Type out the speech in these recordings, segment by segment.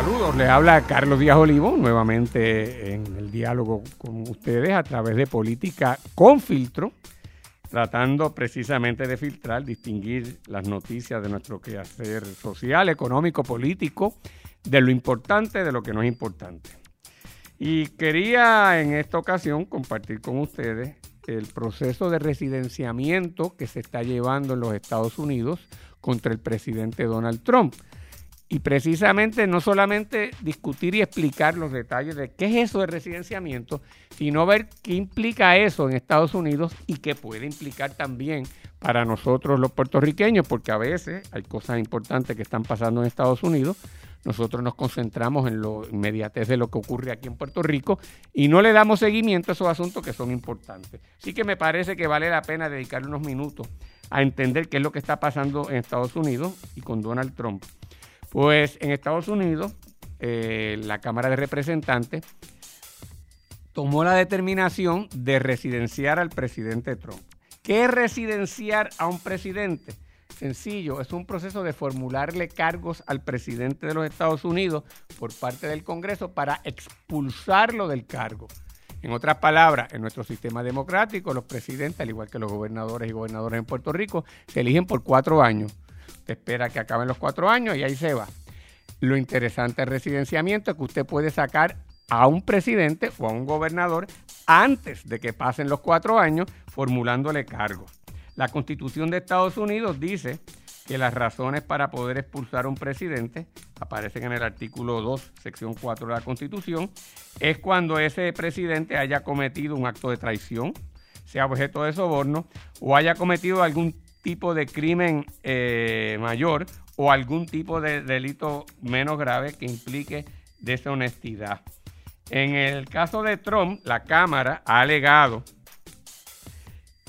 Saludos, le habla Carlos Díaz Olivo nuevamente en el diálogo con ustedes a través de política con filtro, tratando precisamente de filtrar, distinguir las noticias de nuestro quehacer social, económico, político, de lo importante de lo que no es importante. Y quería en esta ocasión compartir con ustedes el proceso de residenciamiento que se está llevando en los Estados Unidos contra el presidente Donald Trump. Y precisamente no solamente discutir y explicar los detalles de qué es eso de residenciamiento, sino ver qué implica eso en Estados Unidos y qué puede implicar también para nosotros los puertorriqueños, porque a veces hay cosas importantes que están pasando en Estados Unidos. Nosotros nos concentramos en lo inmediatez de lo que ocurre aquí en Puerto Rico y no le damos seguimiento a esos asuntos que son importantes. Así que me parece que vale la pena dedicarle unos minutos a entender qué es lo que está pasando en Estados Unidos y con Donald Trump. Pues en Estados Unidos, eh, la Cámara de Representantes tomó la determinación de residenciar al presidente Trump. ¿Qué es residenciar a un presidente? Sencillo, es un proceso de formularle cargos al presidente de los Estados Unidos por parte del Congreso para expulsarlo del cargo. En otras palabras, en nuestro sistema democrático, los presidentes, al igual que los gobernadores y gobernadores en Puerto Rico, se eligen por cuatro años espera que acaben los cuatro años y ahí se va. Lo interesante del residenciamiento es que usted puede sacar a un presidente o a un gobernador antes de que pasen los cuatro años formulándole cargos. La constitución de Estados Unidos dice que las razones para poder expulsar a un presidente aparecen en el artículo 2, sección 4 de la constitución, es cuando ese presidente haya cometido un acto de traición, sea objeto de soborno o haya cometido algún tipo de crimen eh, mayor o algún tipo de delito menos grave que implique deshonestidad. En el caso de Trump, la Cámara ha alegado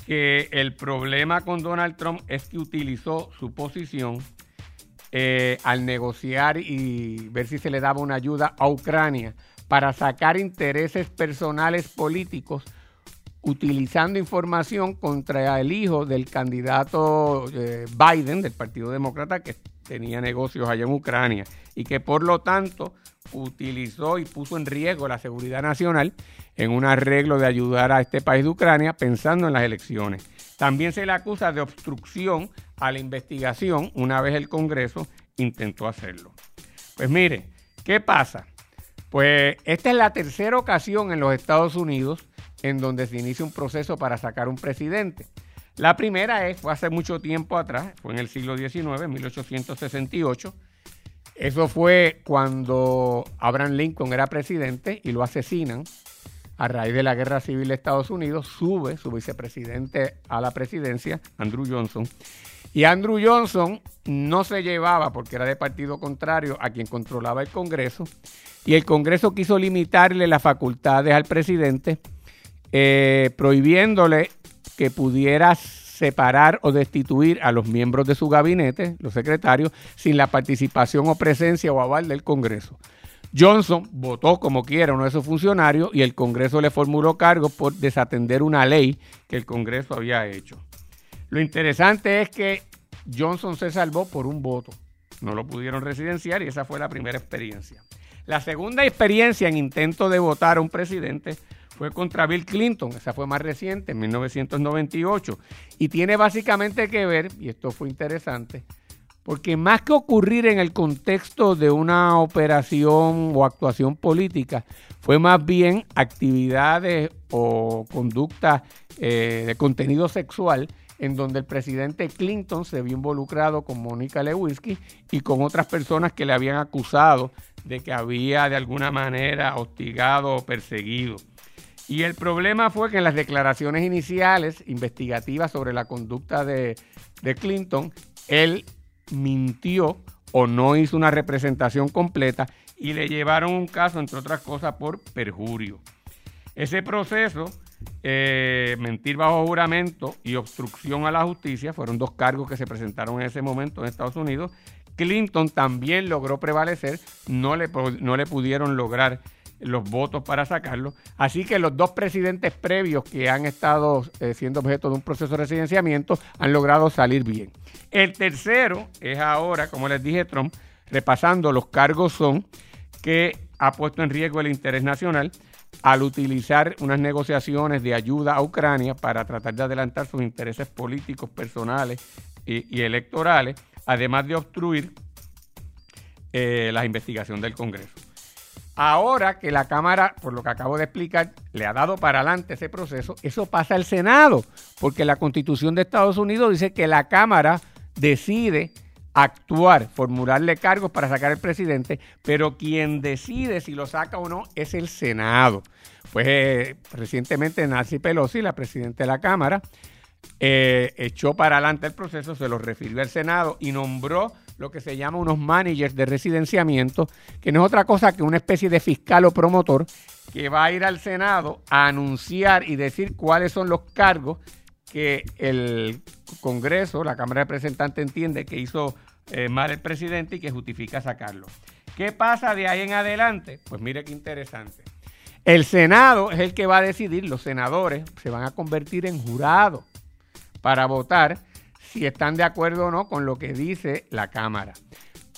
que el problema con Donald Trump es que utilizó su posición eh, al negociar y ver si se le daba una ayuda a Ucrania para sacar intereses personales políticos utilizando información contra el hijo del candidato eh, Biden del Partido Demócrata que tenía negocios allá en Ucrania y que por lo tanto utilizó y puso en riesgo la seguridad nacional en un arreglo de ayudar a este país de Ucrania pensando en las elecciones. También se le acusa de obstrucción a la investigación una vez el Congreso intentó hacerlo. Pues mire, ¿qué pasa? Pues esta es la tercera ocasión en los Estados Unidos en donde se inicia un proceso para sacar un presidente. La primera es, fue hace mucho tiempo atrás, fue en el siglo XIX, 1868. Eso fue cuando Abraham Lincoln era presidente y lo asesinan. A raíz de la guerra civil de Estados Unidos, sube su vicepresidente a la presidencia, Andrew Johnson. Y Andrew Johnson no se llevaba, porque era de partido contrario, a quien controlaba el Congreso. Y el Congreso quiso limitarle las facultades al presidente eh, prohibiéndole que pudiera separar o destituir a los miembros de su gabinete, los secretarios, sin la participación o presencia o aval del Congreso. Johnson votó como quiera uno de esos funcionarios y el Congreso le formuló cargos por desatender una ley que el Congreso había hecho. Lo interesante es que Johnson se salvó por un voto. No lo pudieron residenciar y esa fue la primera experiencia. La segunda experiencia en intento de votar a un presidente fue contra Bill Clinton, esa fue más reciente, en 1998, y tiene básicamente que ver, y esto fue interesante, porque más que ocurrir en el contexto de una operación o actuación política, fue más bien actividades o conductas eh, de contenido sexual en donde el presidente Clinton se vio involucrado con Mónica Lewinsky y con otras personas que le habían acusado de que había de alguna manera hostigado o perseguido. Y el problema fue que en las declaraciones iniciales investigativas sobre la conducta de, Clinton, él mintió o no hizo una representación completa y le llevaron un caso, entre otras cosas, por perjurio. Ese proceso, eh, mentir bajo juramento y obstrucción a la justicia, fueron dos cargos que se presentaron en ese momento en Estados Unidos. Clinton también logró prevalecer, no le, no le pudieron lograr los votos para sacarlo. Así que los dos presidentes previos que han estado eh, siendo objeto de un proceso de residenciamiento han logrado salir bien. El tercero es ahora, como les dije Trump, repasando los cargos son que ha puesto en riesgo el interés nacional al utilizar unas negociaciones de ayuda a Ucrania para tratar de adelantar sus intereses políticos, personales y, electorales, además de obstruir eh, la investigación del Congreso. Ahora que la Cámara, por lo que acabo de explicar, le ha dado para adelante ese proceso, eso pasa al Senado, porque la Constitución de Estados Unidos dice que la Cámara decide actuar, formularle cargos para sacar al presidente, pero quien decide si lo saca o no es el Senado. Pues eh, recientemente Nancy Pelosi, la presidenta de la Cámara, eh, echó para adelante el proceso, se lo refirió al Senado y nombró lo que se llama unos managers de residenciamiento, que no es otra cosa que una especie de fiscal o promotor que va a ir al Senado a anunciar y decir cuáles son los cargos que el Congreso, la Cámara de Representantes entiende que hizo eh, mal el presidente y que justifica sacarlo. ¿Qué pasa de ahí en adelante? Pues mire qué interesante. El Senado es el que va a decidir, los senadores se van a convertir en jurados para votar si están de acuerdo o no con lo que dice la Cámara.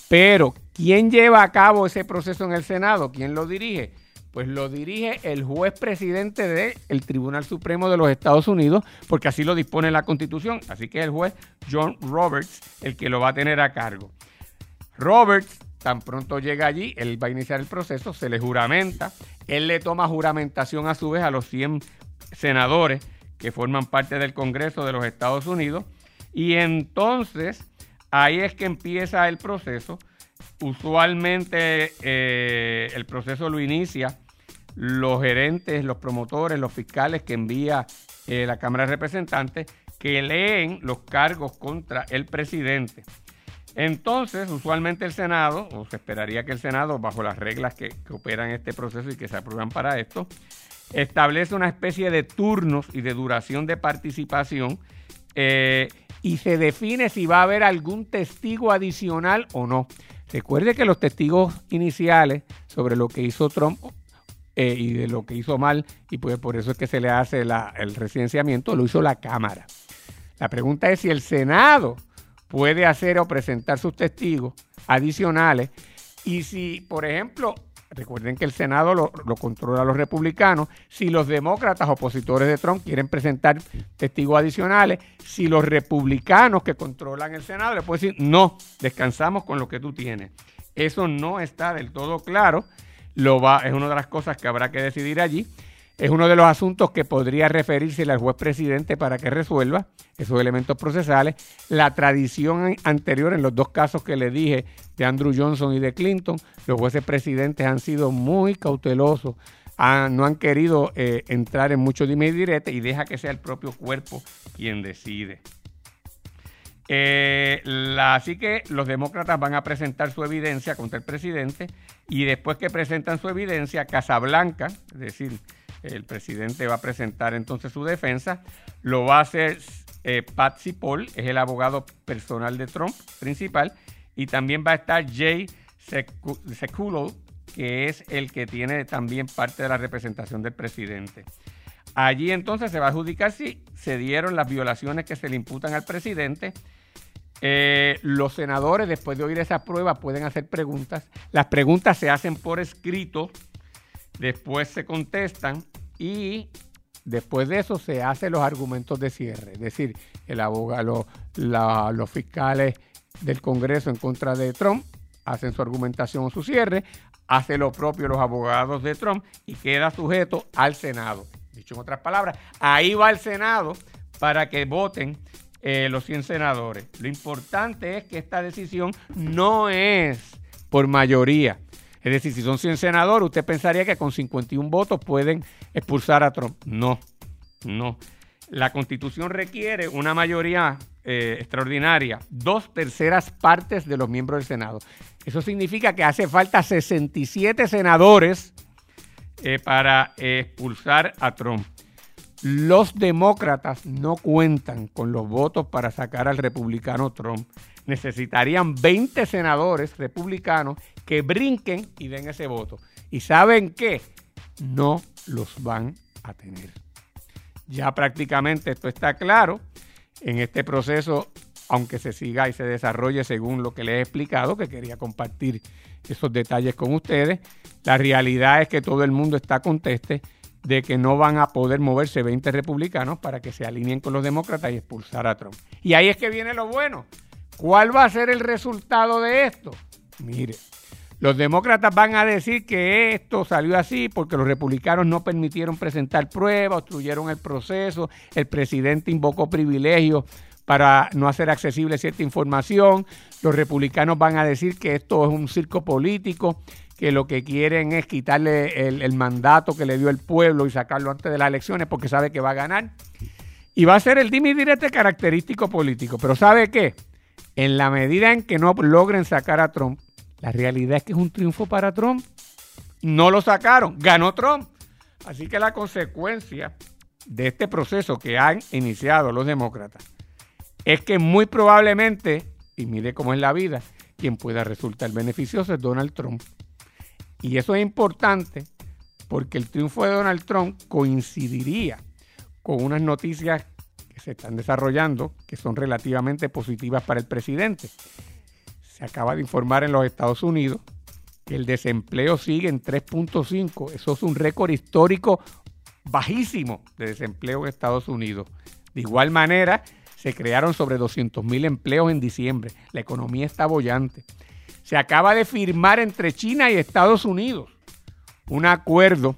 Pero, ¿quién lleva a cabo ese proceso en el Senado? ¿Quién lo dirige? Pues lo dirige el juez presidente del Tribunal Supremo de los Estados Unidos, porque así lo dispone la Constitución. Así que el juez John Roberts el que lo va a tener a cargo. Roberts, tan pronto llega allí, él va a iniciar el proceso, se le juramenta, él le toma juramentación a su vez a los 100 senadores que forman parte del Congreso de los Estados Unidos y entonces ahí es que empieza el proceso. Usualmente eh, el proceso lo inicia los gerentes, los promotores, los fiscales que envía eh, la Cámara de Representantes, que leen los cargos contra el presidente. Entonces, usualmente el Senado, o se esperaría que el Senado, bajo las reglas que, operan este proceso y que se aprueban para esto, establece una especie de turnos y de duración de participación eh, y se define si va a haber algún testigo adicional o no. Recuerde que los testigos iniciales sobre lo que hizo Trump eh, y de lo que hizo mal, y pues por eso es que se le hace el residenciamiento, lo hizo la Cámara. La pregunta es si el Senado puede hacer o presentar sus testigos adicionales y si, por ejemplo, Recuerden que el Senado lo, controla los republicanos. Si los demócratas opositores de Trump quieren presentar testigos adicionales, si los republicanos que controlan el Senado le pueden decir, no, descansamos con lo que tú tienes. Eso no está del todo claro. Lo va, es una de las cosas que habrá que decidir allí. Es uno de los asuntos que podría referirse al juez presidente para que resuelva esos elementos procesales. La tradición anterior en los dos casos que le dije de Andrew Johnson y de Clinton, los jueces presidentes han sido muy cautelosos, no han querido eh, entrar en mucho dime y direte y deja que sea el propio cuerpo quien decide. Eh, así que los demócratas van a presentar su evidencia contra el presidente y después que presentan su evidencia, Casablanca, es decir, el presidente va a presentar entonces su defensa. Lo va a hacer eh, Patsy Paul, es el abogado personal de Trump principal. Y también va a estar Jay Sekulow, que es el que tiene también parte de la representación del presidente. Allí entonces se va a adjudicar si se dieron las violaciones que se le imputan al presidente. Eh, los senadores, después de oír esa prueba, pueden hacer preguntas. Las preguntas se hacen por escrito después se contestan y después de eso se hacen los argumentos de cierre. Es decir, el abogado, los fiscales del Congreso en contra de Trump hacen su argumentación o su cierre, hace lo propio los abogados de Trump y queda sujeto al Senado. Dicho en otras palabras, ahí va el Senado para que voten eh, los 100 senadores. Lo importante es que esta decisión no es por mayoría. Es decir, si son 100 senadores, usted pensaría que con 51 votos pueden expulsar a Trump. No, no. La constitución requiere una mayoría eh, extraordinaria, dos terceras partes de los miembros del Senado. Eso significa que hace falta 67 senadores eh, para expulsar a Trump. Los demócratas no cuentan con los votos para sacar al republicano Trump. Necesitarían 20 senadores republicanos que brinquen y den ese voto. ¿Y saben qué? No los van a tener. Ya prácticamente esto está claro. En este proceso aunque se siga y se desarrolle según lo que les he explicado, que quería compartir esos detalles con ustedes. La realidad es que todo el mundo está conteste de que no van a poder moverse 20 republicanos para que se alineen con los demócratas y expulsar a Trump. Y ahí es que viene lo bueno. ¿Cuál va a ser el resultado de esto? Mire, los demócratas van a decir que esto salió así porque los republicanos no permitieron presentar pruebas, obstruyeron el proceso, el presidente invocó privilegios para no hacer accesible cierta información. Los republicanos van a decir que esto es un circo político, que lo que quieren es quitarle el, mandato que le dio el pueblo y sacarlo antes de las elecciones porque sabe que va a ganar. Y va a ser el dime direte característico político. Pero ¿sabe qué? En la medida en que no logren sacar a Trump, la realidad es que es un triunfo para Trump. No lo sacaron, ganó Trump. Así que la consecuencia de este proceso que han iniciado los demócratas es que muy probablemente, y mire cómo es la vida, quien pueda resultar beneficioso es Donald Trump. Y eso es importante porque el triunfo de Donald Trump coincidiría con unas noticias que se están desarrollando que son relativamente positivas para el presidente. Se acaba de informar en los Estados Unidos que el desempleo sigue en 3.5. Eso es un récord histórico bajísimo de desempleo en Estados Unidos. De igual manera, se crearon sobre 200 mil empleos en diciembre. La economía está bollante. Se acaba de firmar entre China y Estados Unidos un acuerdo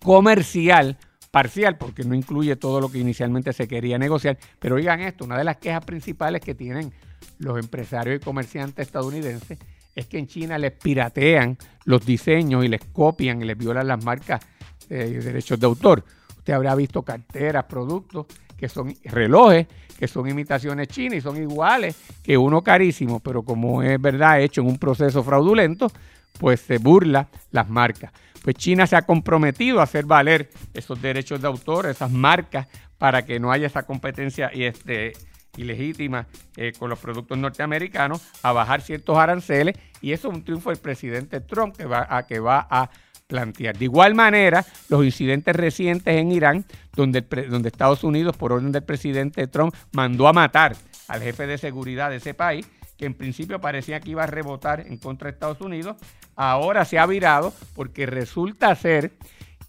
comercial parcial, porque no incluye todo lo que inicialmente se quería negociar. Pero oigan esto, una de las quejas principales que tienen los empresarios y comerciantes estadounidenses es que en China les piratean los diseños y les copian y les violan las marcas de derechos de autor. Usted habrá visto carteras, productos que son relojes, que son imitaciones chinas y son iguales que uno carísimo, pero como es verdad hecho en un proceso fraudulento, pues se burla las marcas. Pues China se ha comprometido a hacer valer esos derechos de autor, esas marcas, para que no haya esa competencia y este, ilegítima eh, con los productos norteamericanos, a bajar ciertos aranceles, y eso es un triunfo del presidente Trump que va a, que va a plantear. De igual manera, los incidentes recientes en Irán, donde, donde Estados Unidos, por orden del presidente Trump, mandó a matar al jefe de seguridad de ese país, que en principio parecía que iba a rebotar en contra de Estados Unidos, ahora se ha virado porque resulta ser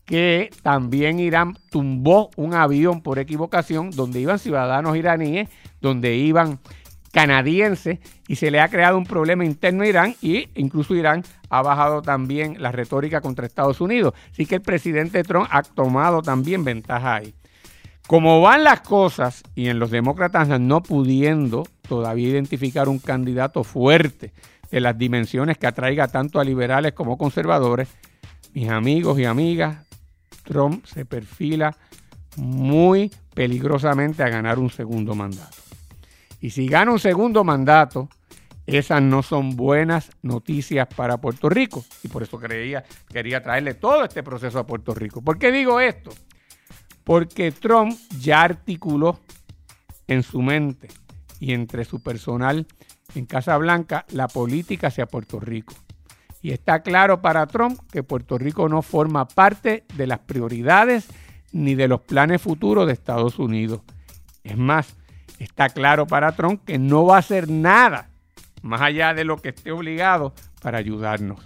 que también Irán tumbó un avión por equivocación donde iban ciudadanos iraníes, donde iban canadiense y se le ha creado un problema interno a Irán y incluso Irán ha bajado también la retórica contra Estados Unidos. Así que el presidente Trump ha tomado también ventaja ahí. Como van las cosas y en los demócratas no pudiendo todavía identificar un candidato fuerte de las dimensiones que atraiga tanto a liberales como conservadores, mis amigos y amigas, Trump se perfila muy peligrosamente a ganar un segundo mandato. Y si gana un segundo mandato, esas no son buenas noticias para Puerto Rico. Y por eso creía, quería traerle todo este proceso a Puerto Rico. ¿Por qué digo esto? Porque Trump ya articuló en su mente y entre su personal en Casa Blanca la política hacia Puerto Rico. Y está claro para Trump que Puerto Rico no forma parte de las prioridades ni de los planes futuros de Estados Unidos. Es más, está claro para Trump que no va a hacer nada más allá de lo que esté obligado para ayudarnos.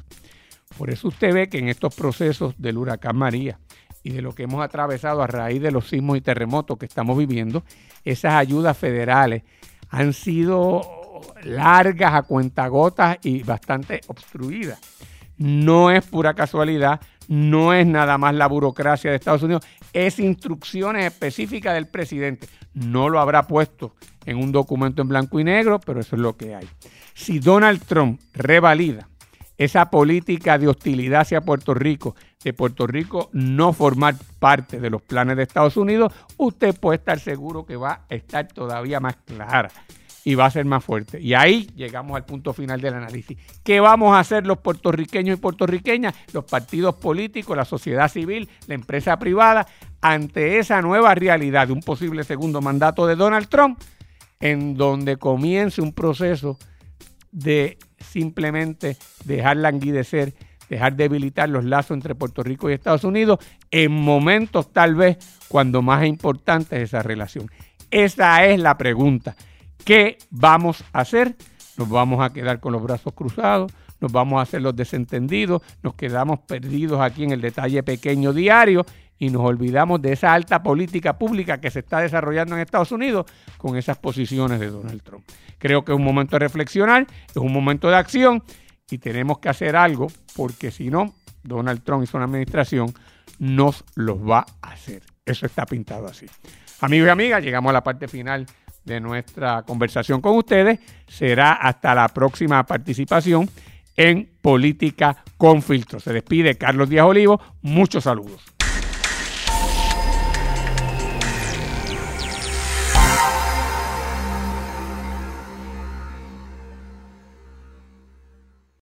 Por eso usted ve que en estos procesos del huracán María y de lo que hemos atravesado a raíz de los sismos y terremotos que estamos viviendo, esas ayudas federales han sido largas a cuentagotas y bastante obstruidas. No es pura casualidad, no es nada más la burocracia de Estados Unidos, es instrucciones específicas del presidente. No lo habrá puesto en un documento en blanco y negro, pero eso es lo que hay. Si Donald Trump revalida esa política de hostilidad hacia Puerto Rico, de Puerto Rico no formar parte de los planes de Estados Unidos, usted puede estar seguro que va a estar todavía más clara y va a ser más fuerte. Y ahí llegamos al punto final del análisis. ¿Qué vamos a hacer los puertorriqueños y puertorriqueñas, los partidos políticos, la sociedad civil, la empresa privada, ante esa nueva realidad de un posible segundo mandato de Donald Trump, en donde comience un proceso de simplemente dejar languidecer, dejar debilitar los lazos entre Puerto Rico y Estados Unidos en momentos tal vez cuando más importante es esa relación. Esa es la pregunta. ¿Qué vamos a hacer? Nos vamos a quedar con los brazos cruzados, nos vamos a hacer los desentendidos, nos quedamos perdidos aquí en el detalle pequeño diario y nos olvidamos de esa alta política pública que se está desarrollando en Estados Unidos con esas posiciones de Donald Trump. Creo que es un momento de reflexionar, es un momento de acción y tenemos que hacer algo porque si no, Donald Trump y su administración nos los va a hacer. Eso está pintado así. Amigos y amigas, llegamos a la parte final de nuestra conversación con ustedes. Será hasta la próxima participación en Política con Filtro. Se despide Carlos Díaz Olivo. Muchos saludos.